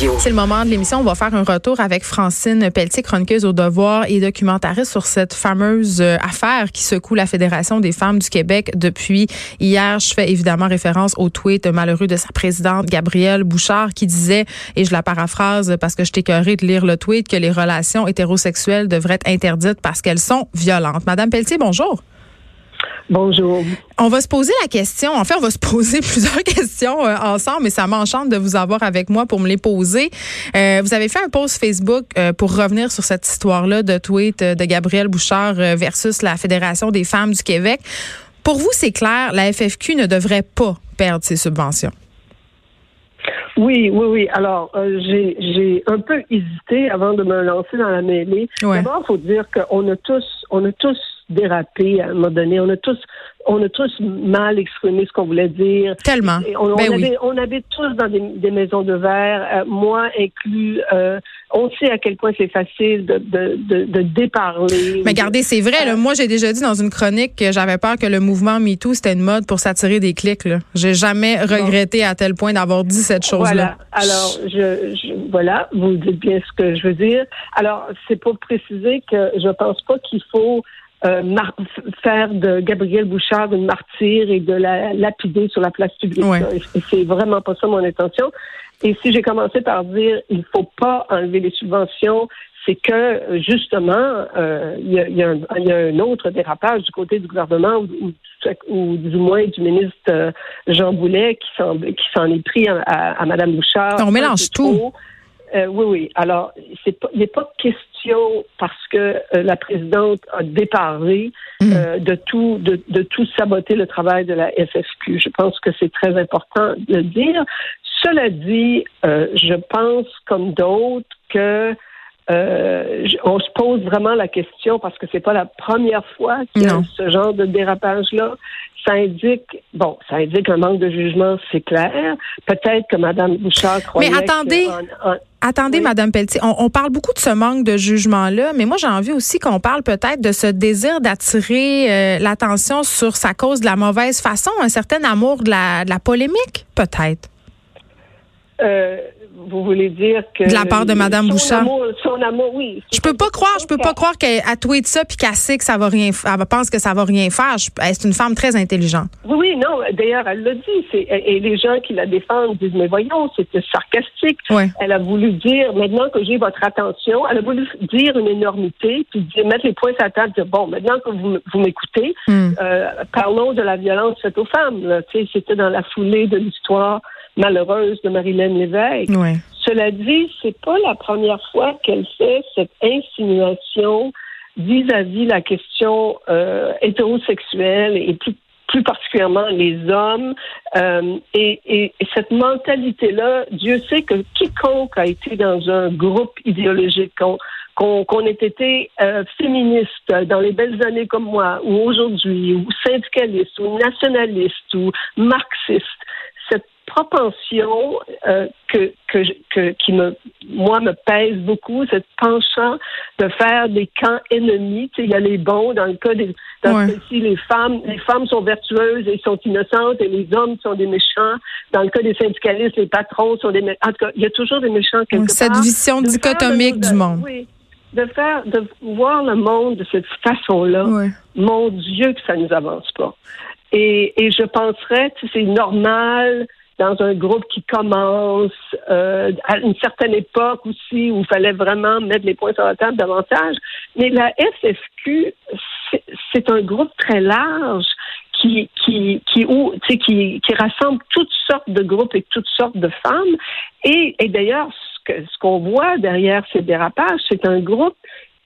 C'est le moment de l'émission. On va faire un retour avec Francine Pelletier, chroniqueuse au devoir et documentariste sur cette fameuse euh, affaire qui secoue la Fédération des femmes du Québec depuis hier. Je fais évidemment référence au tweet malheureux de sa présidente Gabrielle Bouchard qui disait, et je la paraphrase parce que je t'écœurais de lire le tweet, que les relations hétérosexuelles devraient être interdites parce qu'elles sont violentes. Madame Pelletier, bonjour. Bonjour. On va se poser la question. En fait, on va se poser plusieurs questions euh, ensemble, mais ça m'enchante de vous avoir avec moi pour me les poser. Euh, vous avez fait un post Facebook euh, pour revenir sur cette histoire-là de tweet de Gabrielle Bouchard versus la Fédération des femmes du Québec. Pour vous, c'est clair, la FFQ ne devrait pas perdre ses subventions. Oui, oui, oui. Alors, euh, j'ai j'ai un peu hésité avant de me lancer dans la mêlée. Ouais. D'abord, il faut dire qu'on a tous, on a tous dérapé à un moment donné. On a tous, on a tous mal exprimé ce qu'on voulait dire. Tellement. Et on, on Ben oui. habite, on habite tous dans des, des maisons de verre, euh, moi inclus. Euh, on sait à quel point c'est facile de, de, de, de déparler. Mais regardez, c'est vrai. Là, moi, j'ai déjà dit dans une chronique que j'avais peur que le mouvement MeToo, c'était une mode pour s'attirer des clics. J'ai jamais regretté à tel point d'avoir dit cette chose-là. Voilà. Alors, je, je, voilà, vous dites bien ce que je veux dire. Alors, c'est pour préciser que je pense pas qu'il faut euh, faire de Gabrielle Bouchard une martyre et de la lapider sur la place publique. Ouais. C'est vraiment pas ça mon intention. Et si j'ai commencé par dire il faut pas enlever les subventions, c'est que justement euh, il y, a, y a y a un autre dérapage du côté du gouvernement ou, ou, ou du moins du ministre euh, Jean Boulet qui s'en qui s'en est pris à, à, à Mme Bouchard. On mélange tout. trop. Euh, oui, oui. Alors, c'est pas, il n'est pas question parce que euh, la présidente a déparlé Mm. euh, de tout, de, de tout saboter le travail de la FFQ. Je pense que c'est très important de le dire. Cela dit, euh, je pense comme d'autres que euh, on se pose vraiment la question parce que c'est pas la première fois qu'il y a Non. ce genre de dérapage-là. Ça indique, bon, ça indique un manque de jugement, c'est clair. Peut-être que Mme Bouchard croyait attendez. en- en- Attendez, Oui. Madame Pelletier, on, on parle beaucoup de ce manque de jugement-là, mais moi j'ai envie aussi qu'on parle peut-être de ce désir d'attirer euh, l'attention sur sa cause de la mauvaise façon, un certain amour de la, de la polémique, peut-être. Euh, vous voulez dire que De la part de Madame Bouchard. Amour, son amour, oui. Je peux pas croire, je peux pas croire qu'elle a tweet ça puis qu'elle sait que ça va rien, elle pense que ça va rien faire. C'est une femme très intelligente. Oui, oui, non. D'ailleurs, elle l'a dit. Et les gens qui la défendent disent mais voyons, c'était sarcastique. Ouais. Elle a voulu dire maintenant que j'ai votre attention, elle a voulu dire une énormité puis dire, mettre les points sur la table, dire bon, maintenant que vous, m'écoutez, Hmm. euh, parlons de la violence faite aux femmes. là. Tu sais, C'était dans la foulée de l'histoire malheureuse de Marilyn Lévesque. Ouais. Cela dit, c'est pas la première fois qu'elle fait cette insinuation vis-à-vis la question euh, hétérosexuelle et plus plus particulièrement les hommes. Euh, et, et- et cette mentalité-là, Dieu sait que quiconque a été dans un groupe idéologique, qu'on qu'on qu'on ait été euh, féministe dans les belles années comme moi, ou aujourd'hui, ou syndicaliste, ou nationaliste, ou marxiste, cette propension euh, que, que, que qui me moi me pèse beaucoup cette penchant de faire des camps ennemis tu sais il y a les bons dans le cas des dans Ouais. les femmes les femmes sont vertueuses et sont innocentes et les hommes sont des méchants dans le cas des syndicalistes les patrons sont des méchants en tout cas il y a toujours des méchants quelque cette part vision De faire dichotomique de- du monde. oui, de faire de voir le monde de cette façon-là Ouais. mon Dieu que ça nous avance pas. Et, et je penserais que c'est normal dans un groupe qui commence euh, à une certaine époque aussi où il fallait vraiment mettre les points sur la table davantage. Mais la FFQ, c'est- un groupe très large qui qui qui où, tu sais, qui, qui rassemble toutes sortes de groupes et toutes sortes de femmes. Et, et d'ailleurs, ce que- ce qu'on voit derrière ces dérapages, c'est un groupe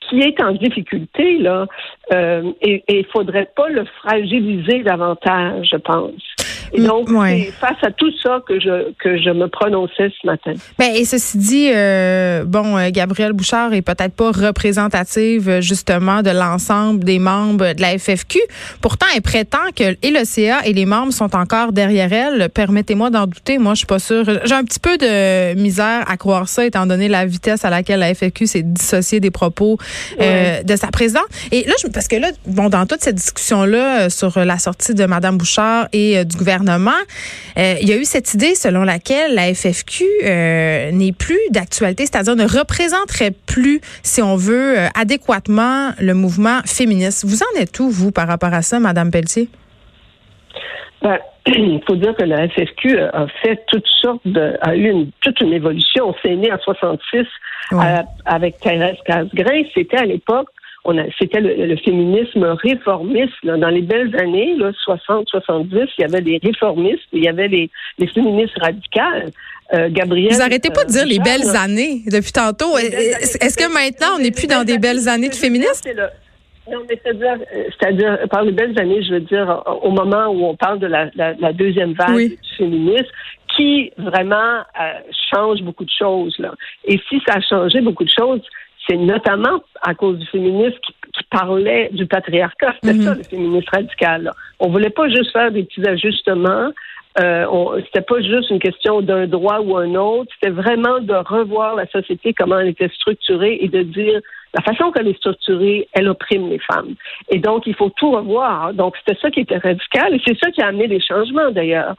qui est en difficulté, là, euh, et il faudrait pas le fragiliser davantage, je pense. Et donc, c'est face à tout ça que je que je me prononçais ce matin. Ben, et ceci dit, euh, bon, euh, Gabrielle Bouchard est peut-être pas représentative justement de l'ensemble des membres de la FFQ. Pourtant, elle prétend que et le CA et les membres sont encore derrière elle. Permettez-moi d'en douter. Moi, je suis pas sûre. J'ai un petit peu de misère à croire ça, étant donné la vitesse à laquelle la FFQ s'est dissociée des propos euh, de sa présidente. Et là, je, parce que là, bon, dans toute cette discussion-là sur la sortie de Mme Bouchard et du gouvernement, il y a eu cette idée selon laquelle la FFQ n'est plus d'actualité, c'est-à-dire ne représenterait plus, si on veut, adéquatement le mouvement féministe. Vous en êtes où, vous, par rapport à ça, Mme Pelletier? Ben, il faut dire que la FFQ a fait toutes sortes de, a eu une, toute une évolution. C'est né en 66 avec Thérèse Casgrain. C'était à l'époque, on a, c'était le, féminisme réformiste. Dans les belles années, 60-70, il y avait des réformistes, il y avait les, les féministes radicales. Euh, Gabriel. Vous arrêtez pas de dire les belles années depuis tantôt. Est-ce que maintenant on n'est plus dans des belles années de féministes? Non, mais c'est-à-dire, c'est-à-dire, par les belles années, je veux dire, au moment où on parle de la, la, deuxième vague du féminisme, qui vraiment euh, change beaucoup de choses. Là. Et si ça a changé beaucoup de choses, c'est notamment à cause du féminisme qui, parlait du patriarcat. C'était mm-hmm. ça, le féminisme radical. Là. On voulait pas juste faire des petits ajustements. Euh, c'était pas juste une question d'un droit ou un autre. C'était vraiment de revoir la société, comment elle était structurée et de dire la façon qu'elle est structurée, elle opprime les femmes. Et donc, il faut tout revoir. Donc, c'était ça qui était radical et c'est ça qui a amené les changements, d'ailleurs.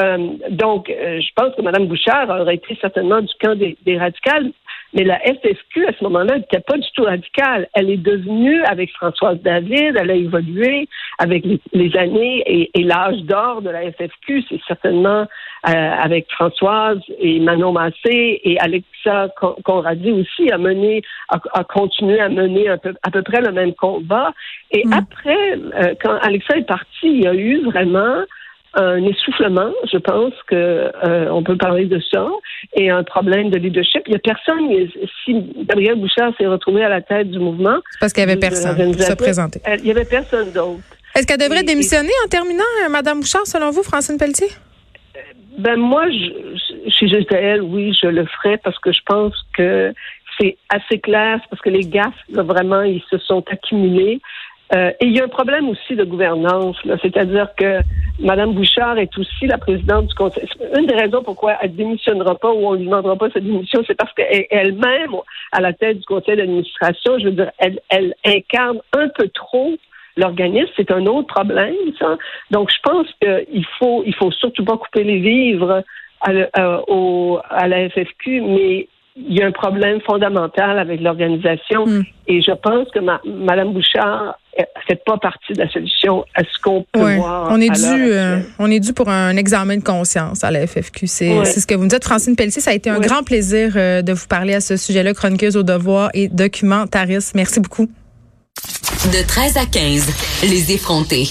Euh, donc, euh, je pense que Mme Bouchard aurait été certainement du camp des, des radicales, mais la FFQ, à ce moment-là, n'était pas du tout radicale. Elle est devenue, avec Françoise David, elle a évolué avec les, années et, et l'âge d'or de la FFQ. C'est certainement euh, avec Françoise et Manon Massé et Alexa Conradi aussi a mené, a, continué à mener à peu, à peu près le même combat. Et mm. après, euh, quand Alexa est partie, il y a eu vraiment un essoufflement, je pense que euh, on peut parler de ça, et un problème de leadership. Il y a personne, si Gabriel Bouchard s'est retrouvé à la tête du mouvement. Parce qu'il n'y avait personne pour se présenter. Il n'y avait personne d'autre. Est-ce qu'elle devrait démissionner en terminant, euh, Madame Bouchard, selon vous, Francine Pelletier? Ben moi, je, si j'étais elle, oui, je le ferais parce que je pense que c'est assez clair, parce que les gaffes, vraiment, ils se sont accumulés. Euh, et il y a un problème aussi de gouvernance, c'est-à-dire que Mme Bouchard est aussi la présidente du conseil. Une des raisons pourquoi elle démissionnera pas ou on ne lui demandera pas sa démission, c'est parce qu'elle-même, à la tête du conseil d'administration, je veux dire, elle, elle incarne un peu trop l'organisme. C'est un autre problème, ça. Donc, je pense qu'il faut, il faut surtout pas couper les vivres à, euh, à la FFQ, mais il y a un problème fondamental avec l'organisation hmm. et je pense que Mme Bouchard ne fait pas partie de la solution à ce qu'on peut voir. On est, dû, euh, on est dû pour un examen de conscience à la FFQ. C'est ce que vous me dites. Francine Pelletier, ça a été un grand plaisir euh, de vous parler à ce sujet-là, chroniqueuse au devoir et documentariste. Merci beaucoup. De 13 à 15, les effrontés.